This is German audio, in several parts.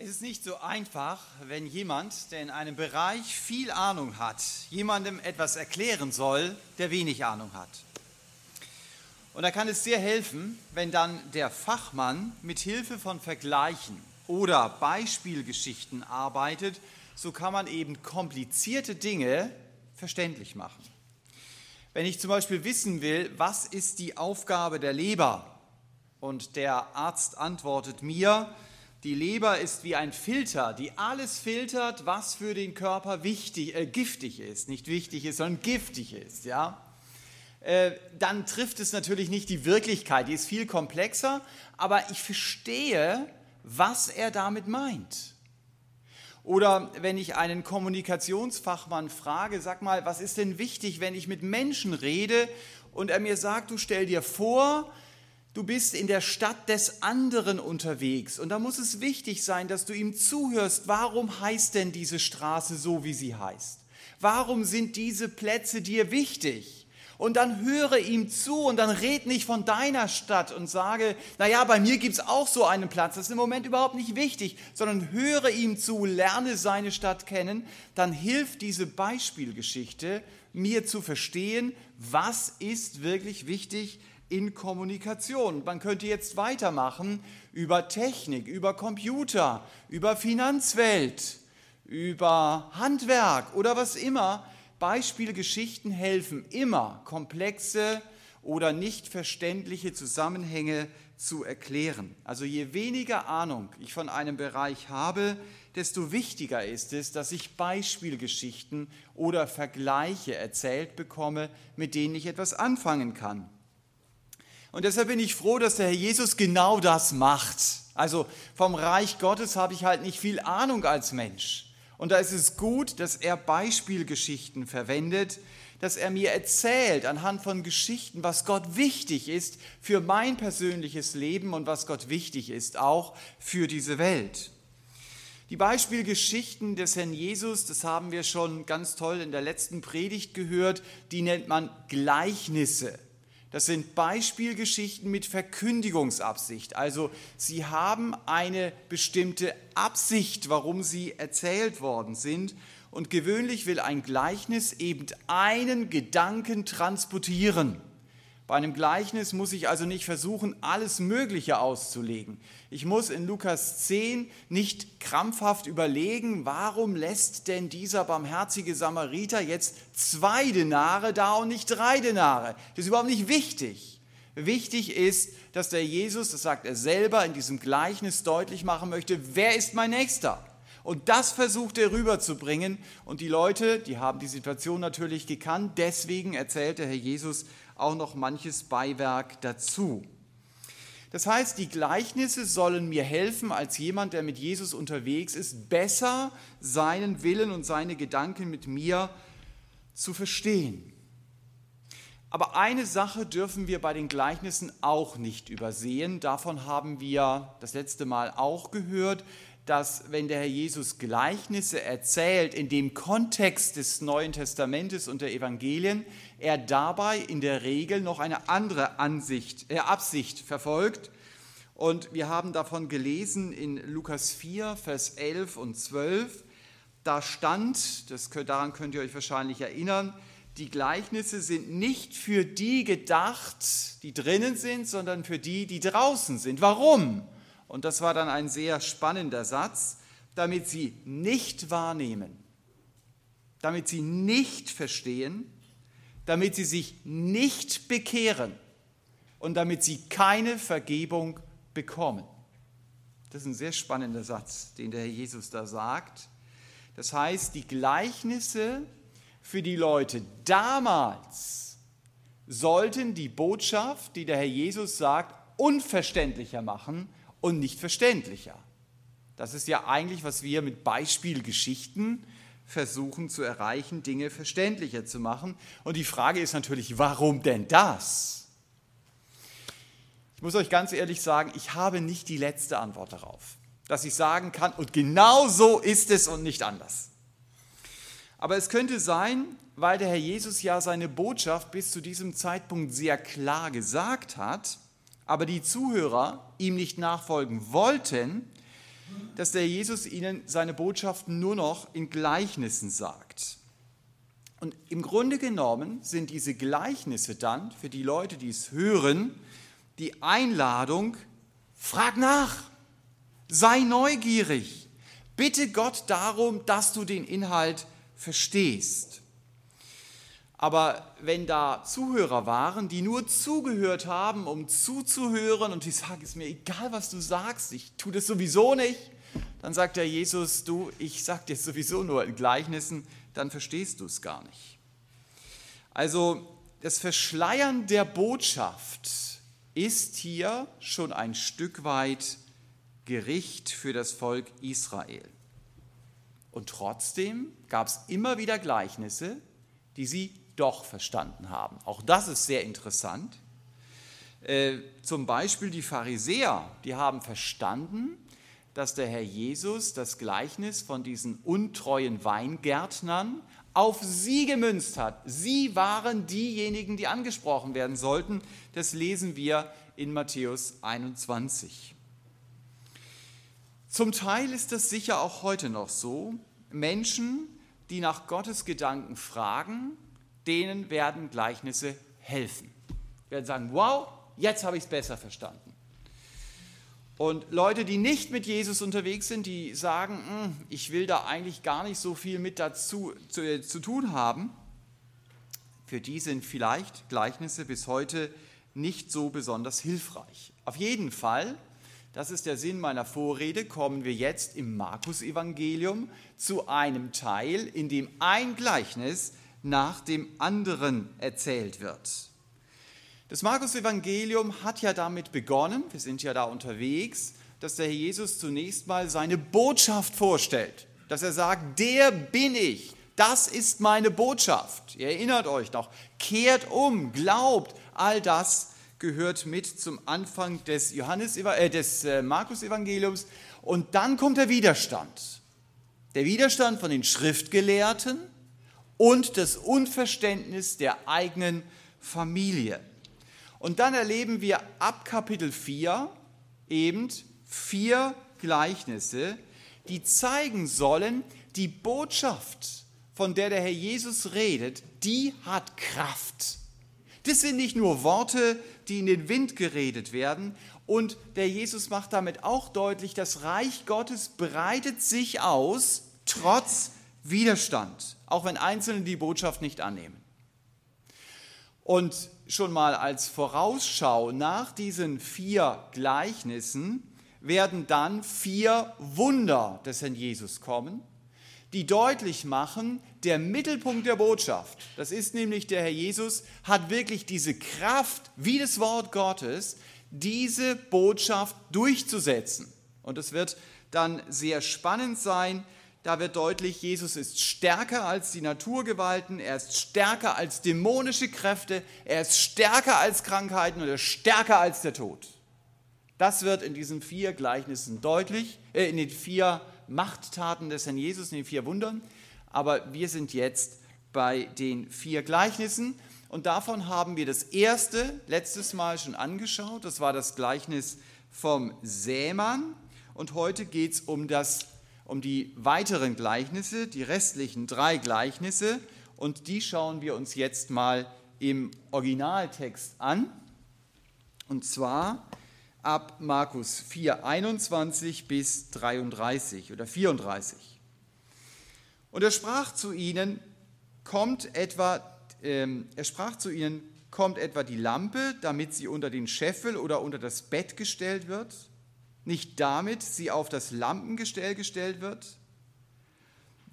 Es ist nicht so einfach, wenn jemand, der in einem Bereich viel Ahnung hat, jemandem etwas erklären soll, der wenig Ahnung hat. Und da kann es sehr helfen, wenn dann der Fachmann mit Hilfe von Vergleichen oder Beispielgeschichten arbeitet, so kann man eben komplizierte Dinge verständlich machen. Wenn ich zum Beispiel wissen will, was ist die Aufgabe der Leber und der Arzt antwortet mir, die Leber ist wie ein Filter, die alles filtert, was für den Körper wichtig, äh, giftig ist. Nicht wichtig ist, sondern giftig ist. Ja? Äh, dann trifft es natürlich nicht die Wirklichkeit, die ist viel komplexer, aber ich verstehe, was er damit meint. Oder wenn ich einen Kommunikationsfachmann frage, sag mal, was ist denn wichtig, wenn ich mit Menschen rede und er mir sagt, du stell dir vor, Du bist in der Stadt des anderen unterwegs und da muss es wichtig sein, dass du ihm zuhörst. Warum heißt denn diese Straße so, wie sie heißt? Warum sind diese Plätze dir wichtig? Und dann höre ihm zu und dann red nicht von deiner Stadt und sage, naja, bei mir gibt es auch so einen Platz. Das ist im Moment überhaupt nicht wichtig, sondern höre ihm zu, lerne seine Stadt kennen. Dann hilft diese Beispielgeschichte mir zu verstehen, was ist wirklich wichtig in Kommunikation. Man könnte jetzt weitermachen über Technik, über Computer, über Finanzwelt, über Handwerk oder was immer. Beispielgeschichten helfen immer, komplexe oder nicht verständliche Zusammenhänge zu erklären. Also je weniger Ahnung ich von einem Bereich habe, desto wichtiger ist es, dass ich Beispielgeschichten oder Vergleiche erzählt bekomme, mit denen ich etwas anfangen kann. Und deshalb bin ich froh, dass der Herr Jesus genau das macht. Also vom Reich Gottes habe ich halt nicht viel Ahnung als Mensch. Und da ist es gut, dass er Beispielgeschichten verwendet, dass er mir erzählt anhand von Geschichten, was Gott wichtig ist für mein persönliches Leben und was Gott wichtig ist auch für diese Welt. Die Beispielgeschichten des Herrn Jesus, das haben wir schon ganz toll in der letzten Predigt gehört, die nennt man Gleichnisse. Das sind Beispielgeschichten mit Verkündigungsabsicht. Also sie haben eine bestimmte Absicht, warum sie erzählt worden sind. Und gewöhnlich will ein Gleichnis eben einen Gedanken transportieren. Bei einem Gleichnis muss ich also nicht versuchen, alles Mögliche auszulegen. Ich muss in Lukas 10 nicht krampfhaft überlegen, warum lässt denn dieser barmherzige Samariter jetzt zwei Denare da und nicht drei Denare. Das ist überhaupt nicht wichtig. Wichtig ist, dass der Jesus, das sagt er selber, in diesem Gleichnis deutlich machen möchte, wer ist mein Nächster? Und das versucht er rüberzubringen. Und die Leute, die haben die Situation natürlich gekannt. Deswegen erzählt der Herr Jesus auch noch manches Beiwerk dazu. Das heißt, die Gleichnisse sollen mir helfen, als jemand, der mit Jesus unterwegs ist, besser seinen Willen und seine Gedanken mit mir zu verstehen. Aber eine Sache dürfen wir bei den Gleichnissen auch nicht übersehen. Davon haben wir das letzte Mal auch gehört dass wenn der Herr Jesus Gleichnisse erzählt in dem Kontext des Neuen Testamentes und der Evangelien, er dabei in der Regel noch eine andere Ansicht, äh, Absicht verfolgt. Und wir haben davon gelesen in Lukas 4, Vers 11 und 12. Da stand, das, daran könnt ihr euch wahrscheinlich erinnern, die Gleichnisse sind nicht für die gedacht, die drinnen sind, sondern für die, die draußen sind. Warum? Und das war dann ein sehr spannender Satz, damit sie nicht wahrnehmen, damit sie nicht verstehen, damit sie sich nicht bekehren und damit sie keine Vergebung bekommen. Das ist ein sehr spannender Satz, den der Herr Jesus da sagt. Das heißt, die Gleichnisse für die Leute damals sollten die Botschaft, die der Herr Jesus sagt, unverständlicher machen und nicht verständlicher. Das ist ja eigentlich, was wir mit Beispielgeschichten versuchen zu erreichen, Dinge verständlicher zu machen. Und die Frage ist natürlich, warum denn das? Ich muss euch ganz ehrlich sagen, ich habe nicht die letzte Antwort darauf, dass ich sagen kann, und genau so ist es und nicht anders. Aber es könnte sein, weil der Herr Jesus ja seine Botschaft bis zu diesem Zeitpunkt sehr klar gesagt hat, aber die Zuhörer ihm nicht nachfolgen wollten, dass der Jesus ihnen seine Botschaften nur noch in Gleichnissen sagt. Und im Grunde genommen sind diese Gleichnisse dann für die Leute, die es hören, die Einladung, frag nach, sei neugierig, bitte Gott darum, dass du den Inhalt verstehst. Aber wenn da Zuhörer waren, die nur zugehört haben, um zuzuhören und die sagen, es ist mir egal, was du sagst, ich tue das sowieso nicht, dann sagt der Jesus, du, ich sag dir sowieso nur in Gleichnissen, dann verstehst du es gar nicht. Also das Verschleiern der Botschaft ist hier schon ein Stück weit Gericht für das Volk Israel. Und trotzdem gab es immer wieder Gleichnisse, die sie doch verstanden haben. Auch das ist sehr interessant. Äh, zum Beispiel die Pharisäer, die haben verstanden, dass der Herr Jesus das Gleichnis von diesen untreuen Weingärtnern auf sie gemünzt hat. Sie waren diejenigen, die angesprochen werden sollten. Das lesen wir in Matthäus 21. Zum Teil ist das sicher auch heute noch so. Menschen, die nach Gottes Gedanken fragen, denen werden Gleichnisse helfen. Wir werden sagen, wow, jetzt habe ich es besser verstanden. Und Leute, die nicht mit Jesus unterwegs sind, die sagen, hm, ich will da eigentlich gar nicht so viel mit dazu zu, äh, zu tun haben, für die sind vielleicht Gleichnisse bis heute nicht so besonders hilfreich. Auf jeden Fall, das ist der Sinn meiner Vorrede, kommen wir jetzt im Markus-Evangelium zu einem Teil, in dem ein Gleichnis nach dem anderen erzählt wird. Das Markus-Evangelium hat ja damit begonnen, wir sind ja da unterwegs, dass der Herr Jesus zunächst mal seine Botschaft vorstellt, dass er sagt, der bin ich, das ist meine Botschaft. Ihr erinnert euch noch, kehrt um, glaubt, all das gehört mit zum Anfang des, äh, des äh, Markus-Evangeliums. Und dann kommt der Widerstand. Der Widerstand von den Schriftgelehrten, und das Unverständnis der eigenen Familie. Und dann erleben wir ab Kapitel 4 eben vier Gleichnisse, die zeigen sollen, die Botschaft, von der der Herr Jesus redet, die hat Kraft. Das sind nicht nur Worte, die in den Wind geredet werden. Und der Jesus macht damit auch deutlich, das Reich Gottes breitet sich aus, trotz Widerstand, auch wenn Einzelne die Botschaft nicht annehmen. Und schon mal als Vorausschau nach diesen vier Gleichnissen werden dann vier Wunder des Herrn Jesus kommen, die deutlich machen, der Mittelpunkt der Botschaft, das ist nämlich der Herr Jesus, hat wirklich diese Kraft, wie das Wort Gottes, diese Botschaft durchzusetzen. Und es wird dann sehr spannend sein, da wird deutlich, Jesus ist stärker als die Naturgewalten, er ist stärker als dämonische Kräfte, er ist stärker als Krankheiten und er ist stärker als der Tod. Das wird in diesen vier Gleichnissen deutlich, äh, in den vier Machttaten des Herrn Jesus, in den vier Wundern. Aber wir sind jetzt bei den vier Gleichnissen und davon haben wir das erste letztes Mal schon angeschaut. Das war das Gleichnis vom Sämann und heute geht es um das um die weiteren Gleichnisse, die restlichen drei Gleichnisse, und die schauen wir uns jetzt mal im Originaltext an. Und zwar ab Markus 4, 21 bis 33 oder 34. Und er sprach zu ihnen, kommt etwa, äh, er sprach zu ihnen, kommt etwa die Lampe, damit sie unter den Scheffel oder unter das Bett gestellt wird? Nicht damit sie auf das Lampengestell gestellt wird?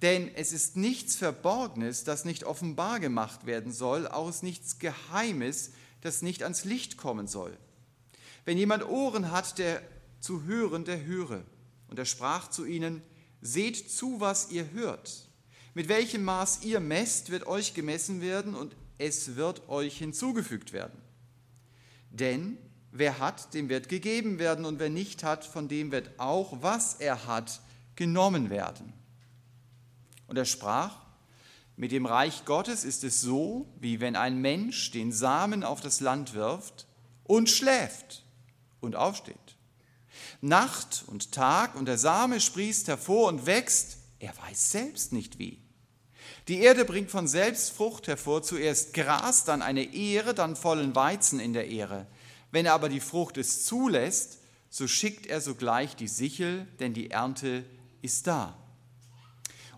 Denn es ist nichts Verborgenes, das nicht offenbar gemacht werden soll, auch ist nichts Geheimes, das nicht ans Licht kommen soll. Wenn jemand Ohren hat, der zu hören, der höre. Und er sprach zu ihnen, seht zu, was ihr hört. Mit welchem Maß ihr messt, wird euch gemessen werden und es wird euch hinzugefügt werden. Denn Wer hat, dem wird gegeben werden, und wer nicht hat, von dem wird auch, was er hat, genommen werden. Und er sprach, mit dem Reich Gottes ist es so, wie wenn ein Mensch den Samen auf das Land wirft und schläft und aufsteht. Nacht und Tag und der Same sprießt hervor und wächst, er weiß selbst nicht wie. Die Erde bringt von selbst Frucht hervor, zuerst Gras, dann eine Ehre, dann vollen Weizen in der Ehre. Wenn er aber die Frucht es zulässt, so schickt er sogleich die Sichel, denn die Ernte ist da.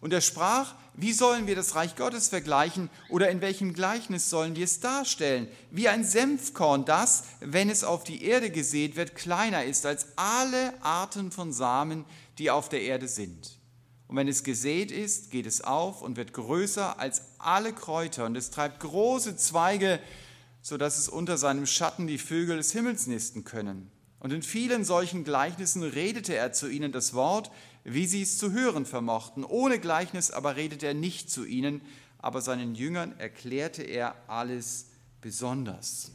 Und er sprach, wie sollen wir das Reich Gottes vergleichen oder in welchem Gleichnis sollen wir es darstellen? Wie ein Senfkorn, das, wenn es auf die Erde gesät wird, kleiner ist als alle Arten von Samen, die auf der Erde sind. Und wenn es gesät ist, geht es auf und wird größer als alle Kräuter und es treibt große Zweige, sodass es unter seinem Schatten die Vögel des Himmels nisten können. Und in vielen solchen Gleichnissen redete er zu ihnen das Wort, wie sie es zu hören vermochten. Ohne Gleichnis aber redete er nicht zu ihnen, aber seinen Jüngern erklärte er alles besonders.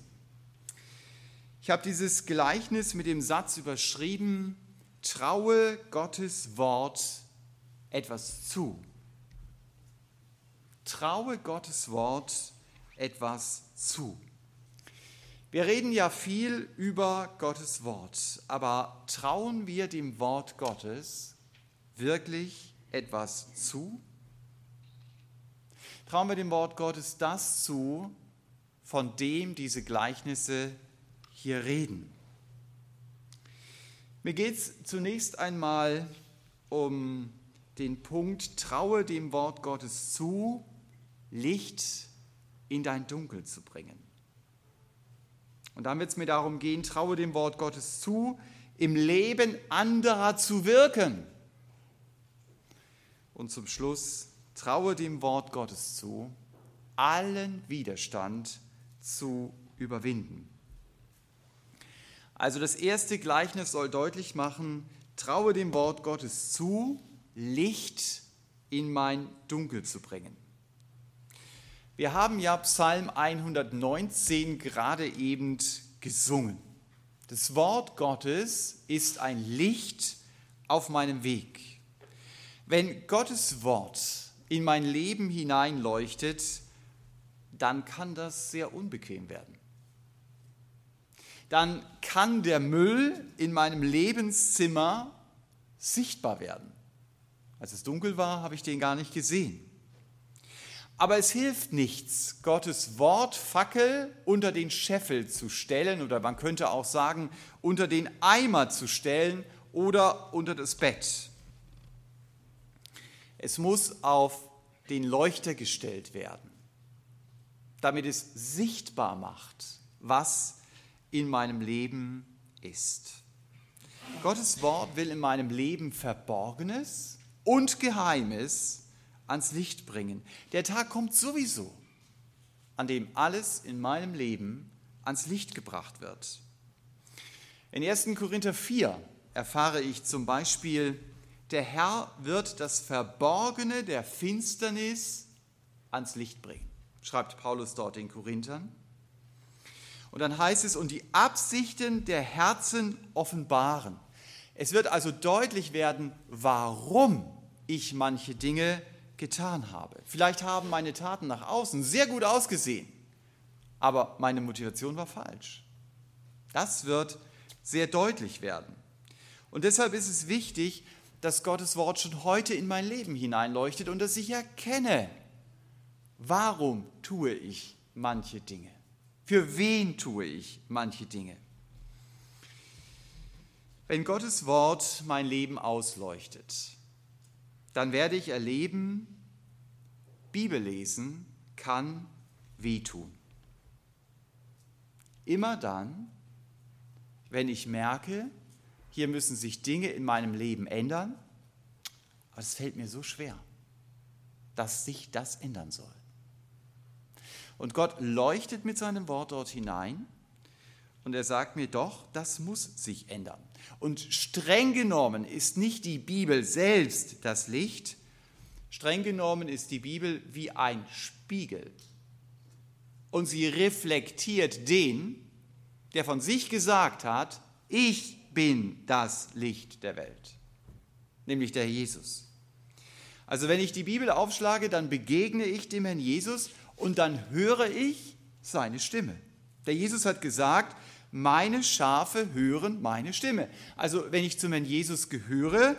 Ich habe dieses Gleichnis mit dem Satz überschrieben, traue Gottes Wort etwas zu. Traue Gottes Wort etwas zu. Wir reden ja viel über Gottes Wort, aber trauen wir dem Wort Gottes wirklich etwas zu? Trauen wir dem Wort Gottes das zu, von dem diese Gleichnisse hier reden? Mir geht es zunächst einmal um den Punkt, traue dem Wort Gottes zu, Licht in dein Dunkel zu bringen. Und dann wird es mir darum gehen, traue dem Wort Gottes zu, im Leben anderer zu wirken. Und zum Schluss, traue dem Wort Gottes zu, allen Widerstand zu überwinden. Also das erste Gleichnis soll deutlich machen, traue dem Wort Gottes zu, Licht in mein Dunkel zu bringen. Wir haben ja Psalm 119 gerade eben gesungen. Das Wort Gottes ist ein Licht auf meinem Weg. Wenn Gottes Wort in mein Leben hineinleuchtet, dann kann das sehr unbequem werden. Dann kann der Müll in meinem Lebenszimmer sichtbar werden. Als es dunkel war, habe ich den gar nicht gesehen. Aber es hilft nichts, Gottes Wortfackel unter den Scheffel zu stellen oder man könnte auch sagen, unter den Eimer zu stellen oder unter das Bett. Es muss auf den Leuchter gestellt werden, damit es sichtbar macht, was in meinem Leben ist. Gottes Wort will in meinem Leben Verborgenes und Geheimes ans Licht bringen. Der Tag kommt sowieso, an dem alles in meinem Leben ans Licht gebracht wird. In 1. Korinther 4 erfahre ich zum Beispiel, der Herr wird das Verborgene der Finsternis ans Licht bringen, schreibt Paulus dort in Korinthern. Und dann heißt es, und die Absichten der Herzen offenbaren. Es wird also deutlich werden, warum ich manche Dinge getan habe. Vielleicht haben meine Taten nach außen sehr gut ausgesehen, aber meine Motivation war falsch. Das wird sehr deutlich werden. Und deshalb ist es wichtig, dass Gottes Wort schon heute in mein Leben hineinleuchtet und dass ich erkenne, warum tue ich manche Dinge. Für wen tue ich manche Dinge? Wenn Gottes Wort mein Leben ausleuchtet, dann werde ich erleben, Bibellesen kann wehtun. Immer dann, wenn ich merke, hier müssen sich Dinge in meinem Leben ändern, aber es fällt mir so schwer, dass sich das ändern soll. Und Gott leuchtet mit seinem Wort dort hinein und er sagt mir doch, das muss sich ändern. Und streng genommen ist nicht die Bibel selbst das Licht, streng genommen ist die Bibel wie ein Spiegel. Und sie reflektiert den, der von sich gesagt hat, ich bin das Licht der Welt, nämlich der Jesus. Also wenn ich die Bibel aufschlage, dann begegne ich dem Herrn Jesus und dann höre ich seine Stimme. Der Jesus hat gesagt, meine Schafe hören meine Stimme. Also wenn ich zum Herrn Jesus gehöre,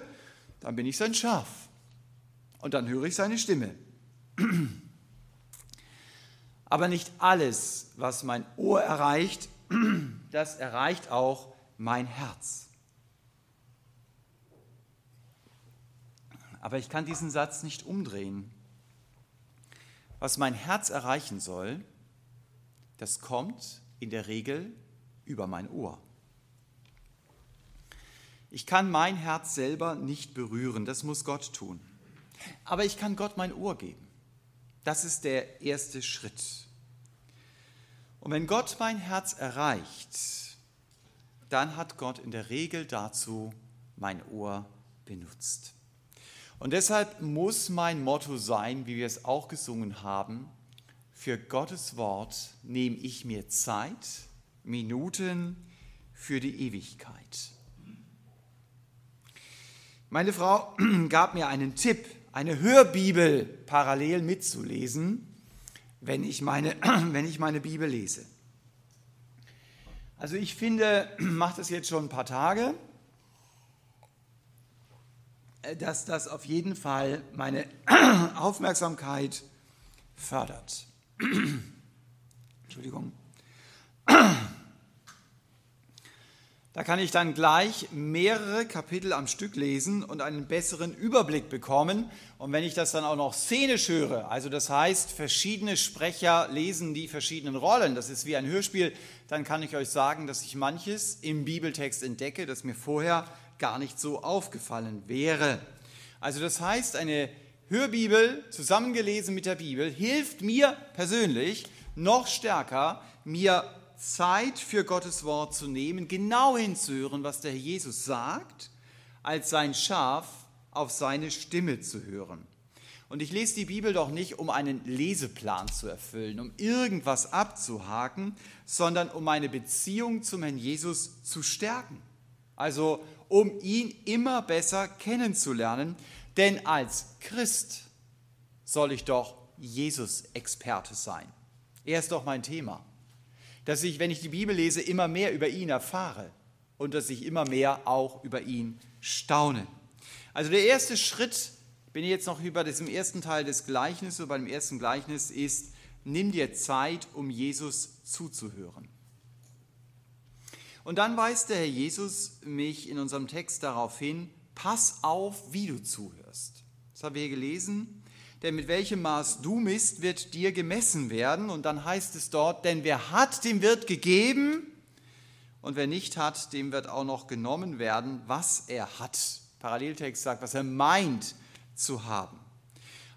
dann bin ich sein Schaf. Und dann höre ich seine Stimme. Aber nicht alles, was mein Ohr erreicht, das erreicht auch mein Herz. Aber ich kann diesen Satz nicht umdrehen. Was mein Herz erreichen soll, das kommt in der Regel über mein Ohr. Ich kann mein Herz selber nicht berühren, das muss Gott tun. Aber ich kann Gott mein Ohr geben. Das ist der erste Schritt. Und wenn Gott mein Herz erreicht, dann hat Gott in der Regel dazu mein Ohr benutzt. Und deshalb muss mein Motto sein, wie wir es auch gesungen haben, für Gottes Wort nehme ich mir Zeit, Minuten für die Ewigkeit. Meine Frau gab mir einen Tipp, eine Hörbibel parallel mitzulesen, wenn ich meine, wenn ich meine Bibel lese. Also ich finde, mache das jetzt schon ein paar Tage, dass das auf jeden Fall meine Aufmerksamkeit fördert. Entschuldigung. Da kann ich dann gleich mehrere Kapitel am Stück lesen und einen besseren Überblick bekommen. Und wenn ich das dann auch noch szenisch höre, also das heißt, verschiedene Sprecher lesen die verschiedenen Rollen, das ist wie ein Hörspiel, dann kann ich euch sagen, dass ich manches im Bibeltext entdecke, das mir vorher gar nicht so aufgefallen wäre. Also das heißt, eine Hörbibel zusammengelesen mit der Bibel hilft mir persönlich noch stärker, mir Zeit für Gottes Wort zu nehmen, genau hinzuhören, was der Herr Jesus sagt, als sein Schaf auf seine Stimme zu hören. Und ich lese die Bibel doch nicht, um einen Leseplan zu erfüllen, um irgendwas abzuhaken, sondern um meine Beziehung zum Herrn Jesus zu stärken. Also um ihn immer besser kennenzulernen. Denn als Christ soll ich doch Jesus-Experte sein. Er ist doch mein Thema dass ich, wenn ich die Bibel lese, immer mehr über ihn erfahre und dass ich immer mehr auch über ihn staune. Also der erste Schritt, bin ich jetzt noch über diesem ersten Teil des Gleichnisses, so beim ersten Gleichnis ist, nimm dir Zeit, um Jesus zuzuhören. Und dann weist der Herr Jesus mich in unserem Text darauf hin, pass auf, wie du zuhörst. Das haben wir hier gelesen denn mit welchem Maß du misst, wird dir gemessen werden. Und dann heißt es dort, denn wer hat, dem wird gegeben. Und wer nicht hat, dem wird auch noch genommen werden, was er hat. Paralleltext sagt, was er meint zu haben.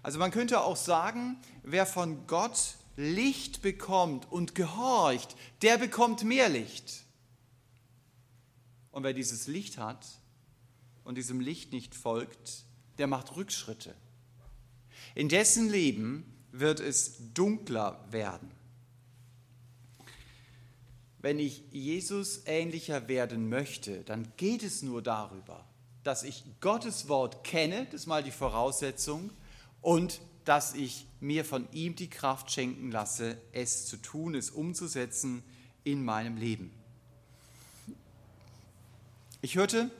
Also man könnte auch sagen, wer von Gott Licht bekommt und gehorcht, der bekommt mehr Licht. Und wer dieses Licht hat und diesem Licht nicht folgt, der macht Rückschritte. In dessen Leben wird es dunkler werden. Wenn ich Jesus ähnlicher werden möchte, dann geht es nur darüber, dass ich Gottes Wort kenne, das ist mal die Voraussetzung, und dass ich mir von ihm die Kraft schenken lasse, es zu tun, es umzusetzen in meinem Leben. Ich hörte,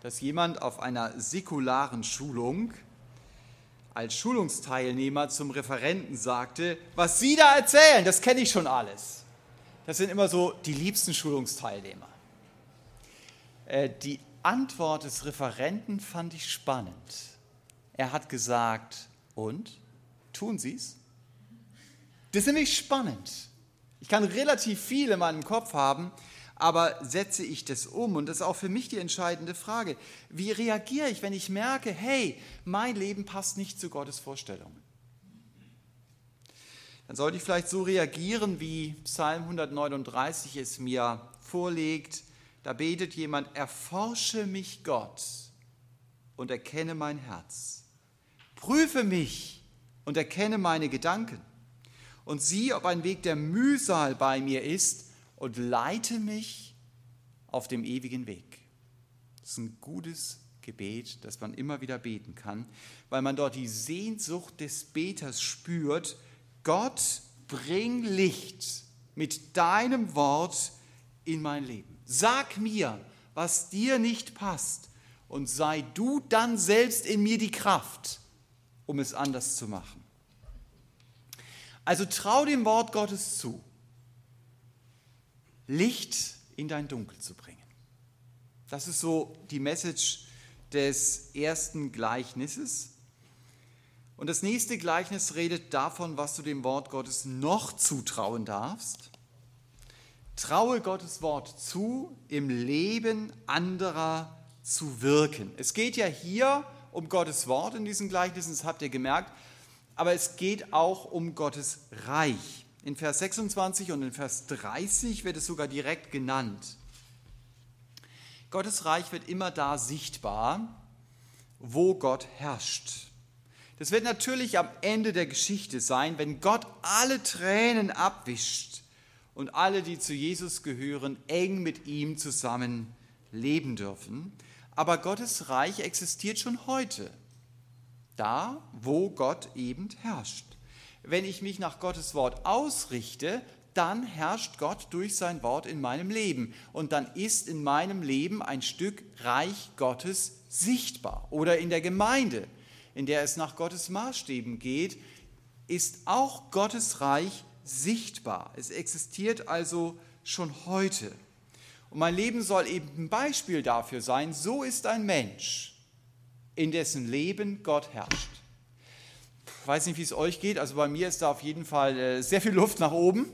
dass jemand auf einer säkularen Schulung als Schulungsteilnehmer zum Referenten sagte, was Sie da erzählen, das kenne ich schon alles. Das sind immer so die liebsten Schulungsteilnehmer. Äh, die Antwort des Referenten fand ich spannend. Er hat gesagt, und? Tun Sie es? Das ist nämlich spannend. Ich kann relativ viel in meinem Kopf haben, aber setze ich das um? Und das ist auch für mich die entscheidende Frage. Wie reagiere ich, wenn ich merke, hey, mein Leben passt nicht zu Gottes Vorstellungen? Dann sollte ich vielleicht so reagieren, wie Psalm 139 es mir vorlegt. Da betet jemand, erforsche mich Gott und erkenne mein Herz. Prüfe mich und erkenne meine Gedanken und sieh, ob ein Weg der Mühsal bei mir ist und leite mich auf dem ewigen Weg. Das ist ein gutes Gebet, das man immer wieder beten kann, weil man dort die Sehnsucht des Beters spürt. Gott, bring Licht mit deinem Wort in mein Leben. Sag mir, was dir nicht passt und sei du dann selbst in mir die Kraft, um es anders zu machen. Also trau dem Wort Gottes zu, Licht in dein Dunkel zu bringen. Das ist so die Message des ersten Gleichnisses. Und das nächste Gleichnis redet davon, was du dem Wort Gottes noch zutrauen darfst. Traue Gottes Wort zu, im Leben anderer zu wirken. Es geht ja hier um Gottes Wort in diesen Gleichnissen, das habt ihr gemerkt, aber es geht auch um Gottes Reich. In Vers 26 und in Vers 30 wird es sogar direkt genannt. Gottes Reich wird immer da sichtbar, wo Gott herrscht. Das wird natürlich am Ende der Geschichte sein, wenn Gott alle Tränen abwischt und alle, die zu Jesus gehören, eng mit ihm zusammen leben dürfen. Aber Gottes Reich existiert schon heute, da, wo Gott eben herrscht. Wenn ich mich nach Gottes Wort ausrichte, dann herrscht Gott durch sein Wort in meinem Leben. Und dann ist in meinem Leben ein Stück Reich Gottes sichtbar. Oder in der Gemeinde in der es nach Gottes Maßstäben geht, ist auch Gottes Reich sichtbar. Es existiert also schon heute. Und mein Leben soll eben ein Beispiel dafür sein, so ist ein Mensch, in dessen Leben Gott herrscht. Ich weiß nicht, wie es euch geht, also bei mir ist da auf jeden Fall äh, sehr viel Luft nach oben.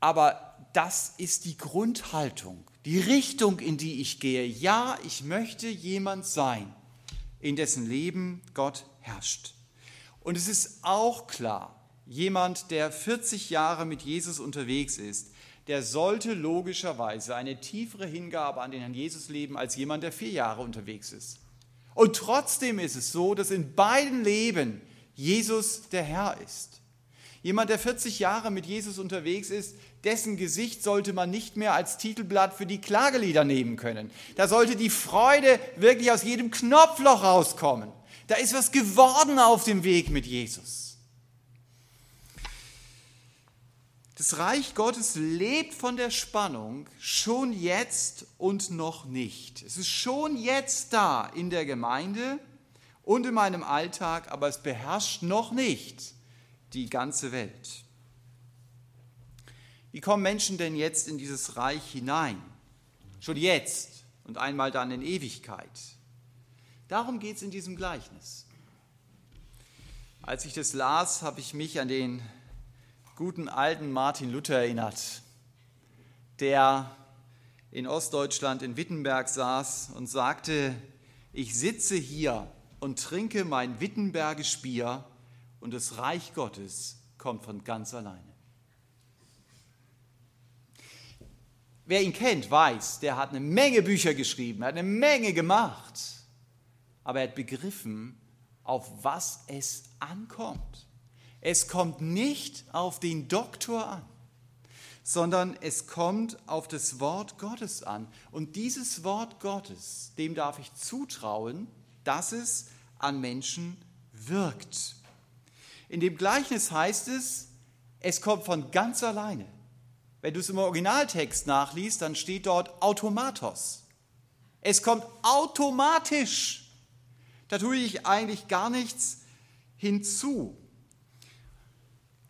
Aber das ist die Grundhaltung, die Richtung, in die ich gehe. Ja, ich möchte jemand sein, in dessen Leben Gott herrscht. Und es ist auch klar, jemand, der 40 Jahre mit Jesus unterwegs ist, der sollte logischerweise eine tiefere Hingabe an den Herrn Jesus leben als jemand, der vier Jahre unterwegs ist. Und trotzdem ist es so, dass in beiden Leben Jesus der Herr ist. Jemand, der 40 Jahre mit Jesus unterwegs ist, dessen Gesicht sollte man nicht mehr als Titelblatt für die Klagelieder nehmen können. Da sollte die Freude wirklich aus jedem Knopfloch rauskommen. Da ist was geworden auf dem Weg mit Jesus. Das Reich Gottes lebt von der Spannung schon jetzt und noch nicht. Es ist schon jetzt da in der Gemeinde und in meinem Alltag, aber es beherrscht noch nicht die ganze Welt. Wie kommen Menschen denn jetzt in dieses Reich hinein? Schon jetzt und einmal dann in Ewigkeit. Darum geht es in diesem Gleichnis. Als ich das las, habe ich mich an den guten alten Martin Luther erinnert, der in Ostdeutschland in Wittenberg saß und sagte, ich sitze hier und trinke mein Wittenbergisch Bier und das Reich Gottes kommt von ganz alleine. Wer ihn kennt, weiß, der hat eine Menge Bücher geschrieben, hat eine Menge gemacht, aber er hat begriffen, auf was es ankommt. Es kommt nicht auf den Doktor an, sondern es kommt auf das Wort Gottes an. Und dieses Wort Gottes, dem darf ich zutrauen, dass es an Menschen wirkt. In dem Gleichnis heißt es, es kommt von ganz alleine. Wenn du es im Originaltext nachliest, dann steht dort Automatos. Es kommt automatisch. Da tue ich eigentlich gar nichts hinzu.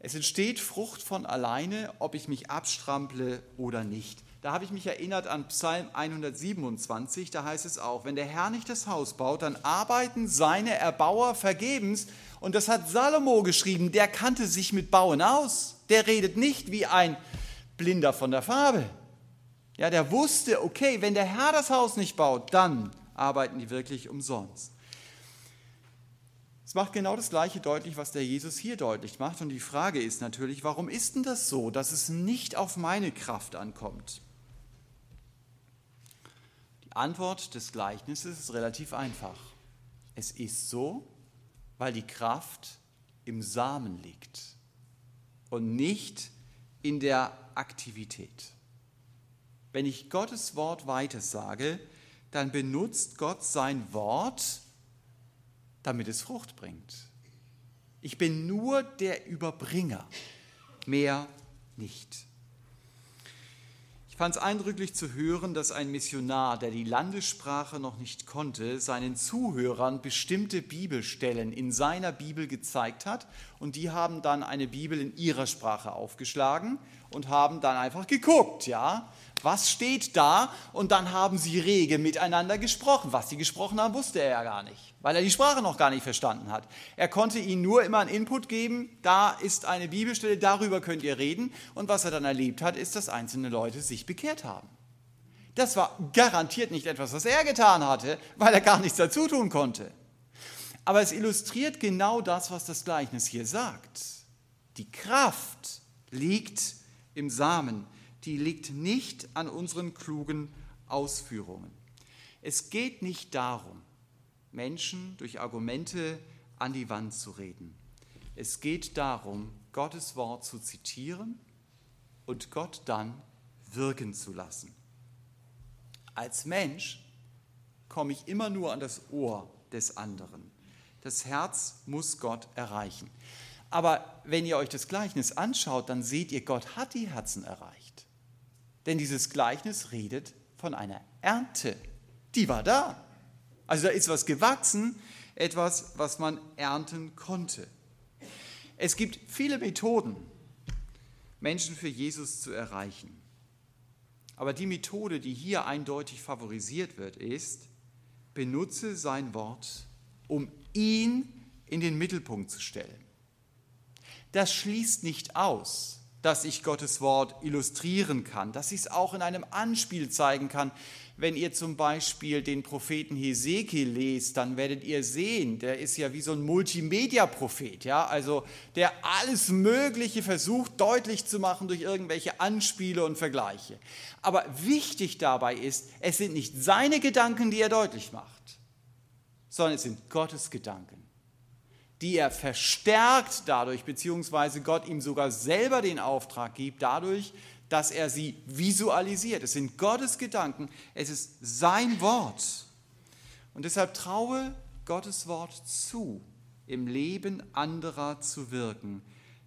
Es entsteht Frucht von alleine, ob ich mich abstrample oder nicht. Da habe ich mich erinnert an Psalm 127, da heißt es auch, wenn der Herr nicht das Haus baut, dann arbeiten seine Erbauer vergebens. Und das hat Salomo geschrieben, der kannte sich mit Bauen aus. Der redet nicht wie ein Blinder von der Farbe. Ja, der wusste, okay, wenn der Herr das Haus nicht baut, dann arbeiten die wirklich umsonst. Es macht genau das Gleiche deutlich, was der Jesus hier deutlich macht. Und die Frage ist natürlich, warum ist denn das so, dass es nicht auf meine Kraft ankommt? Die Antwort des Gleichnisses ist relativ einfach. Es ist so, weil die Kraft im Samen liegt und nicht in der Aktivität. Wenn ich Gottes Wort weitersage, dann benutzt Gott sein Wort, damit es Frucht bringt. Ich bin nur der Überbringer, mehr nicht. fand es eindrücklich zu hören, dass ein Missionar, der die Landessprache noch nicht konnte, seinen Zuhörern bestimmte Bibelstellen in seiner Bibel gezeigt hat und die haben dann eine Bibel in ihrer Sprache aufgeschlagen und haben dann einfach geguckt, ja, was steht da und dann haben sie rege miteinander gesprochen. Was sie gesprochen haben, wusste er ja gar nicht, weil er die Sprache noch gar nicht verstanden hat. Er konnte ihnen nur immer einen Input geben, da ist eine Bibelstelle, darüber könnt ihr reden. Und was er dann erlebt hat, ist, dass einzelne Leute sich bekehrt haben. Das war garantiert nicht etwas, was er getan hatte, weil er gar nichts dazu tun konnte. Aber es illustriert genau das, was das Gleichnis hier sagt. Die Kraft liegt im Samen die liegt nicht an unseren klugen Ausführungen. Es geht nicht darum, Menschen durch Argumente an die Wand zu reden. Es geht darum, Gottes Wort zu zitieren und Gott dann wirken zu lassen. Als Mensch komme ich immer nur an das Ohr des anderen. Das Herz muss Gott erreichen. Aber wenn ihr euch das Gleichnis anschaut, dann seht ihr, Gott hat die Herzen erreicht. Denn dieses Gleichnis redet von einer Ernte. Die war da. Also da ist was gewachsen, etwas, was man ernten konnte. Es gibt viele Methoden, Menschen für Jesus zu erreichen. Aber die Methode, die hier eindeutig favorisiert wird, ist, benutze sein Wort, um ihn in den Mittelpunkt zu stellen. Das schließt nicht aus, dass ich Gottes Wort illustrieren kann, dass ich es auch in einem Anspiel zeigen kann. Wenn ihr zum Beispiel den Propheten Hesekiel lest, dann werdet ihr sehen, der ist ja wie so ein Multimedia-Prophet, ja, also der alles Mögliche versucht deutlich zu machen durch irgendwelche Anspiele und Vergleiche. Aber wichtig dabei ist, es sind nicht seine Gedanken, die er deutlich macht, sondern es sind Gottes Gedanken die er verstärkt dadurch, beziehungsweise Gott ihm sogar selber den Auftrag gibt, dadurch, dass er sie visualisiert. Es sind Gottes Gedanken, es ist sein Wort. Und deshalb traue Gottes Wort zu, im Leben anderer zu wirken.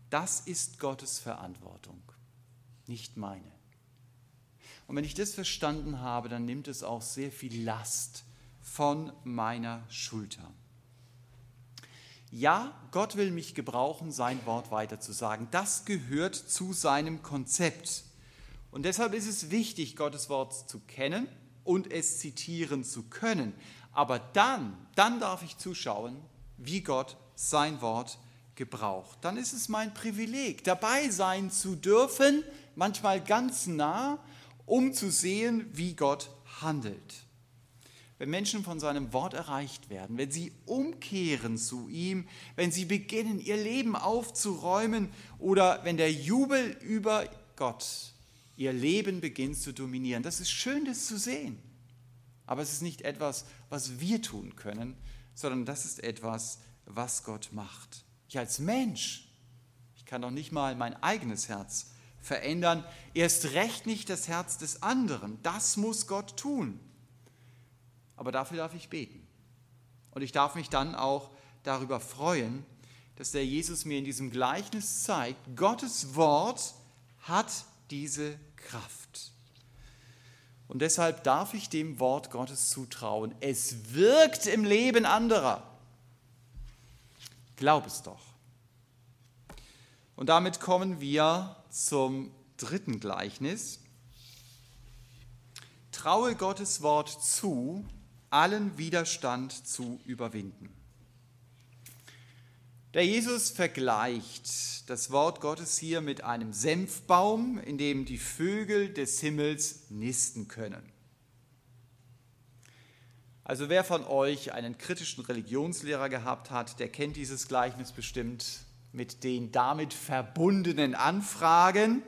Das ist Gottes Verantwortung, nicht meine. Und wenn ich das verstanden habe, dann nimmt es auch sehr viel Last von meiner Schulter. Ja, Gott will mich gebrauchen, sein Wort weiterzusagen. Das gehört zu seinem Konzept. Und deshalb ist es wichtig, Gottes Wort zu kennen und es zitieren zu können. Aber dann, dann darf ich zuschauen, wie Gott sein Wort gebraucht. Dann ist es mein Privileg, dabei sein zu dürfen, manchmal ganz nah, um zu sehen, wie Gott handelt wenn Menschen von seinem Wort erreicht werden, wenn sie umkehren zu ihm, wenn sie beginnen, ihr Leben aufzuräumen oder wenn der Jubel über Gott ihr Leben beginnt zu dominieren. Das ist schön, das zu sehen. Aber es ist nicht etwas, was wir tun können, sondern das ist etwas, was Gott macht. Ich als Mensch, ich kann doch nicht mal mein eigenes Herz verändern, erst recht nicht das Herz des anderen. Das muss Gott tun. Aber dafür darf ich beten. Und ich darf mich dann auch darüber freuen, dass der Jesus mir in diesem Gleichnis zeigt, Gottes Wort hat diese Kraft. Und deshalb darf ich dem Wort Gottes zutrauen. Es wirkt im Leben anderer. Glaub es doch. Und damit kommen wir zum dritten Gleichnis. Traue Gottes Wort zu allen Widerstand zu überwinden. Der Jesus vergleicht das Wort Gottes hier mit einem Senfbaum, in dem die Vögel des Himmels nisten können. Also wer von euch einen kritischen Religionslehrer gehabt hat, der kennt dieses Gleichnis bestimmt mit den damit verbundenen Anfragen.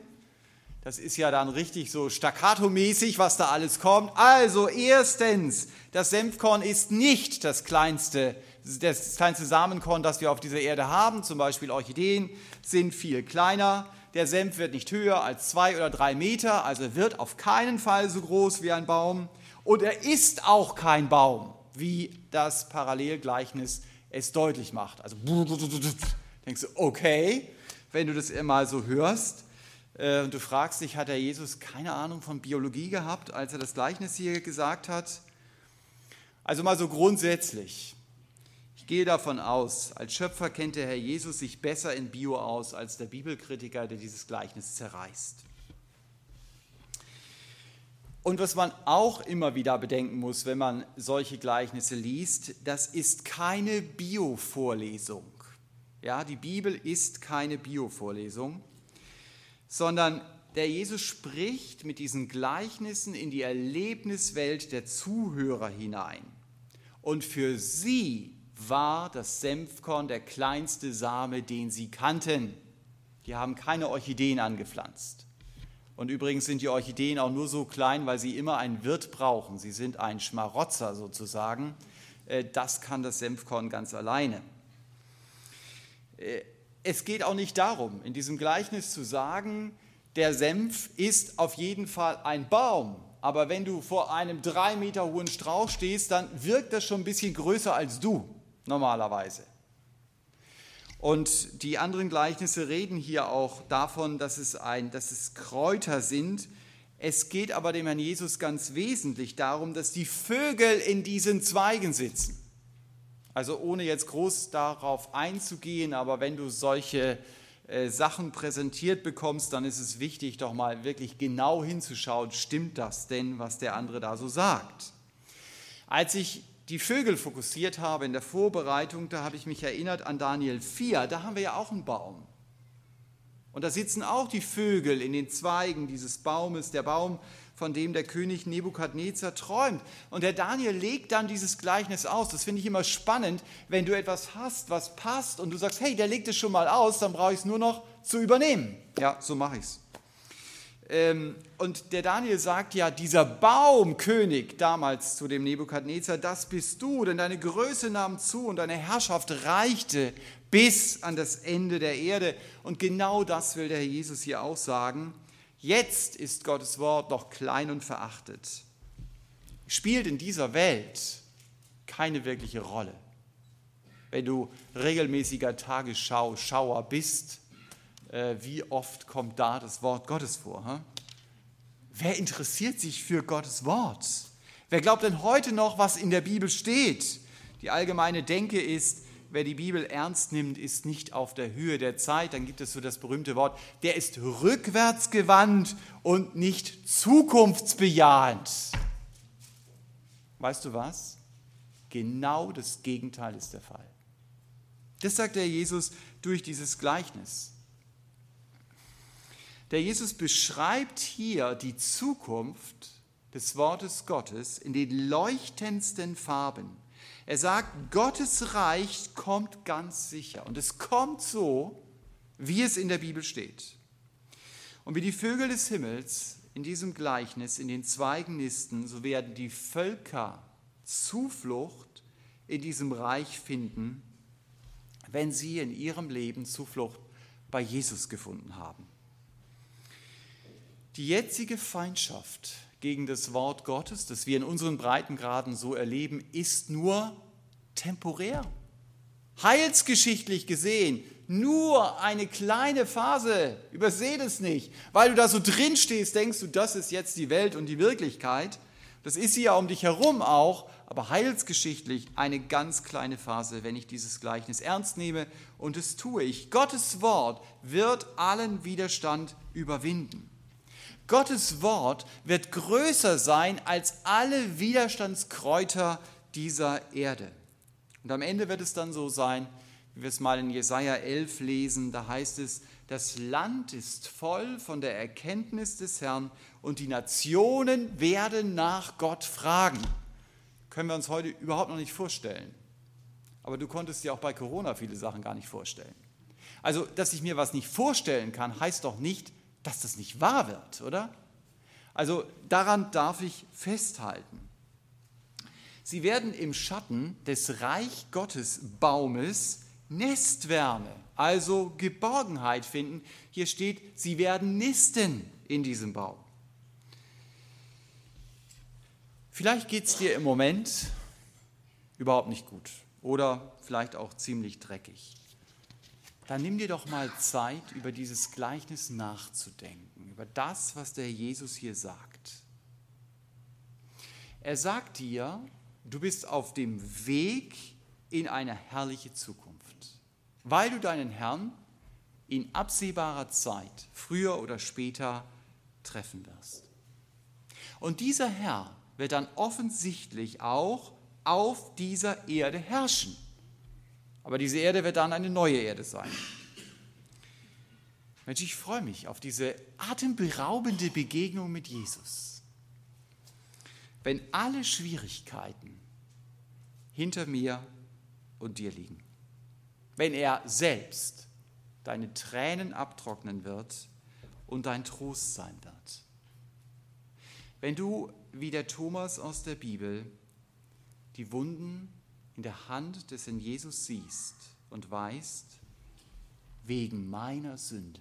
Das ist ja dann richtig so staccato-mäßig, was da alles kommt. Also erstens, das Senfkorn ist nicht das kleinste, das kleinste Samenkorn, das wir auf dieser Erde haben. Zum Beispiel Orchideen sind viel kleiner. Der Senf wird nicht höher als zwei oder drei Meter, also wird auf keinen Fall so groß wie ein Baum. Und er ist auch kein Baum, wie das Parallelgleichnis es deutlich macht. Also denkst du, okay, wenn du das mal so hörst. Äh, und du fragst dich, hat der Jesus keine Ahnung von Biologie gehabt, als er das Gleichnis hier gesagt hat? Also mal so grundsätzlich. Ich gehe davon aus, als Schöpfer kennt der Herr Jesus sich besser in Bio aus als der Bibelkritiker, der dieses Gleichnis zerreißt. Und was man auch immer wieder bedenken muss, wenn man solche Gleichnisse liest, das ist keine Bio-Vorlesung. Ja, die Bibel ist keine Bio-Vorlesung, sondern der Jesus spricht mit diesen Gleichnissen in die Erlebniswelt der Zuhörer hinein. Und für sie war das Senfkorn der kleinste Same, den sie kannten. Die haben keine Orchideen angepflanzt. Und übrigens sind die Orchideen auch nur so klein, weil sie immer einen Wirt brauchen. Sie sind ein Schmarotzer sozusagen. Äh, das kann das Senfkorn ganz alleine. Es geht auch nicht darum, in diesem Gleichnis zu sagen, der Senf ist auf jeden Fall ein Baum. Aber wenn du vor einem drei Meter hohen Strauch stehst, dann wirkt das schon ein bisschen größer als du normalerweise. Und die anderen Gleichnisse reden hier auch davon, dass es, ein, dass es Kräuter sind. Es geht aber dem Herrn Jesus ganz wesentlich darum, dass die Vögel in diesen Zweigen sitzen. Also ohne jetzt groß darauf einzugehen, aber wenn du solche äh, Sachen präsentiert bekommst, dann ist es wichtig, doch mal wirklich genau hinzuschauen, stimmt das denn, was der andere da so sagt. Als ich die Vögel fokussiert habe in der Vorbereitung, da habe ich mich erinnert an Daniel 4, da haben wir ja auch einen Baum. Und da sitzen auch die Vögel in den Zweigen dieses Baumes, der Baum, von dem der König Nebukadnezar träumt. Und der Daniel legt dann dieses Gleichnis aus. Das finde ich immer spannend, wenn du etwas hast, was passt und du sagst, hey, der legt es schon mal aus, dann brauche ich es nur noch zu übernehmen. Ja, so mache ich es. Ähm, und der Daniel sagt ja, dieser Baumkönig damals zu dem Nebukadnezar, das bist du, denn deine Größe nahm zu und deine Herrschaft reichte bis an das Ende der Erde. Und genau das will der Herr Jesus hier auch sagen. Jetzt ist Gottes Wort noch klein und verachtet. Spielt in dieser Welt keine wirkliche Rolle. Wenn du regelmäßiger Tagesschau-Schauer bist, äh, wie oft kommt da das Wort Gottes vor? Hm? Wer interessiert sich für Gottes Wort? Wer glaubt denn heute noch, was in der Bibel steht? Die allgemeine Denke ist, wer die Bibel ernst nimmt, ist nicht auf der Höhe der Zeit. Dann gibt es so das berühmte Wort, der ist rückwärtsgewandt und nicht zukunftsbejahend. Weißt du was? Genau das Gegenteil ist der Fall. Das sagt der Jesus durch dieses Gleichnis. Der Jesus beschreibt hier die Zukunft des Wortes Gottes in den leuchtendsten Farben. Er sagt, Gottes Reich kommt ganz sicher. Und es kommt so, wie es in der Bibel steht. Und wie die Vögel des Himmels in diesem Gleichnis in den Zweigen nisten, so werden die Völker Zuflucht in diesem Reich finden, wenn sie in ihrem Leben Zuflucht bei Jesus gefunden haben. Die jetzige Feindschaft gegen das Wort Gottes, das wir in unseren Breitengraden so erleben, ist nur temporär. Heilsgeschichtlich gesehen nur eine kleine Phase. Überseh das nicht. Weil du da so drin stehst, denkst du, das ist jetzt die Welt und die Wirklichkeit. Das ist sie ja um dich herum auch, aber heilsgeschichtlich eine ganz kleine Phase, wenn ich dieses Gleichnis ernst nehme und es tue ich. Gottes Wort wird allen Widerstand überwinden. Gottes Wort wird größer sein als alle Widerstandskräuter dieser Erde. Und am Ende wird es dann so sein, wie wir es mal in Jesaja 11 lesen, da heißt es, das Land ist voll von der Erkenntnis des Herrn und die Nationen werden nach Gott fragen. Können wir uns heute überhaupt noch nicht vorstellen. Aber du konntest dir auch bei Corona viele Sachen gar nicht vorstellen. Also, dass ich mir was nicht vorstellen kann, heißt doch nicht, dass das nicht wahr wird, oder? Also daran darf ich festhalten. Sie werden im Schatten des Reich Gottes Baumes Nestwärme, also Geborgenheit finden. Hier steht, sie werden nisten in diesem Baum. Vielleicht geht es dir im Moment überhaupt nicht gut oder vielleicht auch ziemlich dreckig. Dann nimm dir doch mal Zeit, über dieses Gleichnis nachzudenken, über das, was der Jesus hier sagt. Er sagt dir, du bist auf dem Weg in eine herrliche Zukunft, weil du deinen Herrn in absehbarer Zeit, früher oder später, treffen wirst. Und dieser Herr wird dann offensichtlich auch auf dieser Erde herrschen. Aber diese Erde wird dann eine neue Erde sein. Mensch, ich freue mich auf diese atemberaubende Begegnung mit Jesus. Wenn alle Schwierigkeiten hinter mir und dir liegen. Wenn er selbst deine Tränen abtrocknen wird und dein Trost sein wird. Wenn du, wie der Thomas aus der Bibel, die Wunden in der Hand des in Jesus siehst und weißt, wegen meiner Sünde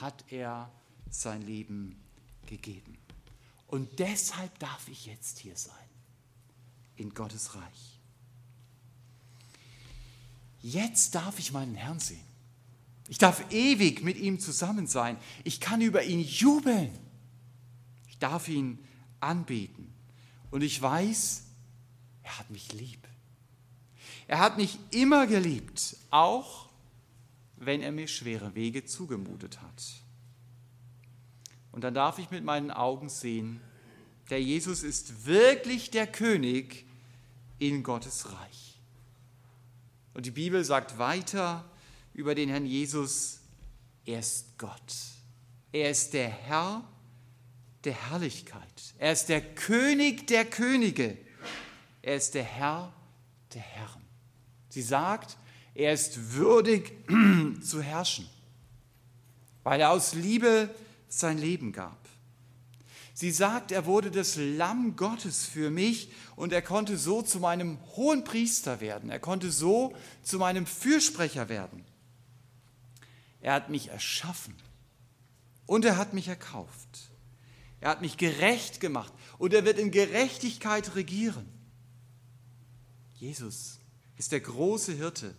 hat er sein Leben gegeben. Und deshalb darf ich jetzt hier sein, in Gottes Reich. Jetzt darf ich meinen Herrn sehen. Ich darf ewig mit ihm zusammen sein. Ich kann über ihn jubeln. Ich darf ihn anbeten. Und ich weiß, er hat mich lieb. Er hat mich immer geliebt, auch wenn er mir schwere Wege zugemutet hat. Und dann darf ich mit meinen Augen sehen, der Jesus ist wirklich der König in Gottes Reich. Und die Bibel sagt weiter über den Herrn Jesus, er ist Gott. Er ist der Herr der Herrlichkeit. Er ist der König der Könige. Er ist der Herr der Herren. Sie sagt, er ist würdig zu herrschen, weil er aus Liebe sein Leben gab. Sie sagt, er wurde das Lamm Gottes für mich und er konnte so zu meinem hohen Priester werden. Er konnte so zu meinem Fürsprecher werden. Er hat mich erschaffen und er hat mich erkauft. Er hat mich gerecht gemacht und er wird in Gerechtigkeit regieren. Jesus ist der große Hirte,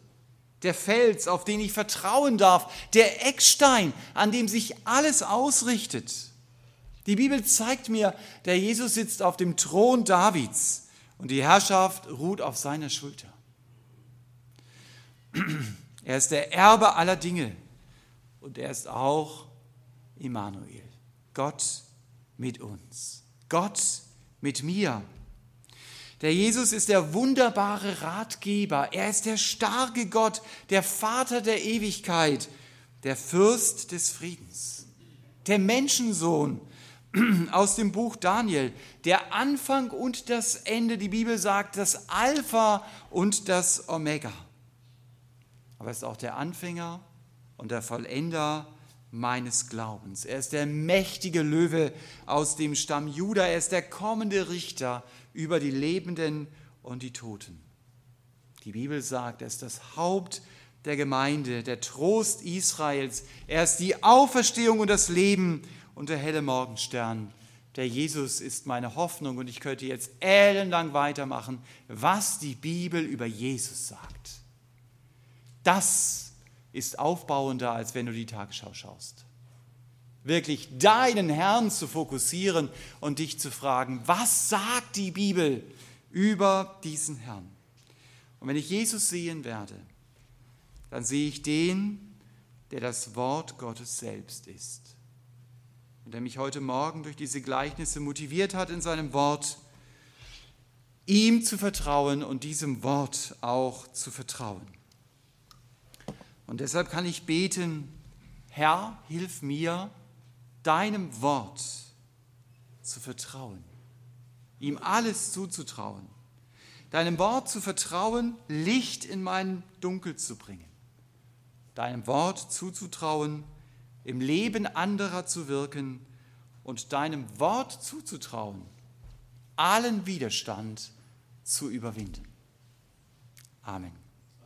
der Fels, auf den ich vertrauen darf, der Eckstein, an dem sich alles ausrichtet. Die Bibel zeigt mir, der Jesus sitzt auf dem Thron Davids und die Herrschaft ruht auf seiner Schulter. Er ist der Erbe aller Dinge und er ist auch Immanuel, Gott mit uns, Gott mit mir. Der Jesus ist der wunderbare Ratgeber. Er ist der starke Gott, der Vater der Ewigkeit, der Fürst des Friedens, der Menschensohn aus dem Buch Daniel, der Anfang und das Ende. Die Bibel sagt das Alpha und das Omega. Aber er ist auch der Anfänger und der Vollender meines Glaubens. Er ist der mächtige Löwe aus dem Stamm Juda. Er ist der kommende Richter über die Lebenden und die Toten. Die Bibel sagt, er ist das Haupt der Gemeinde, der Trost Israels. Er ist die Auferstehung und das Leben und der helle Morgenstern. Der Jesus ist meine Hoffnung und ich könnte jetzt ellenlang weitermachen, was die Bibel über Jesus sagt. Das ist aufbauender, als wenn du die Tagesschau schaust wirklich deinen Herrn zu fokussieren und dich zu fragen, was sagt die Bibel über diesen Herrn? Und wenn ich Jesus sehen werde, dann sehe ich den, der das Wort Gottes selbst ist und der mich heute Morgen durch diese Gleichnisse motiviert hat, in seinem Wort ihm zu vertrauen und diesem Wort auch zu vertrauen. Und deshalb kann ich beten, Herr, hilf mir, deinem Wort zu vertrauen, ihm alles zuzutrauen, deinem Wort zu vertrauen, Licht in mein Dunkel zu bringen, deinem Wort zuzutrauen, im Leben anderer zu wirken und deinem Wort zuzutrauen, allen Widerstand zu überwinden. Amen.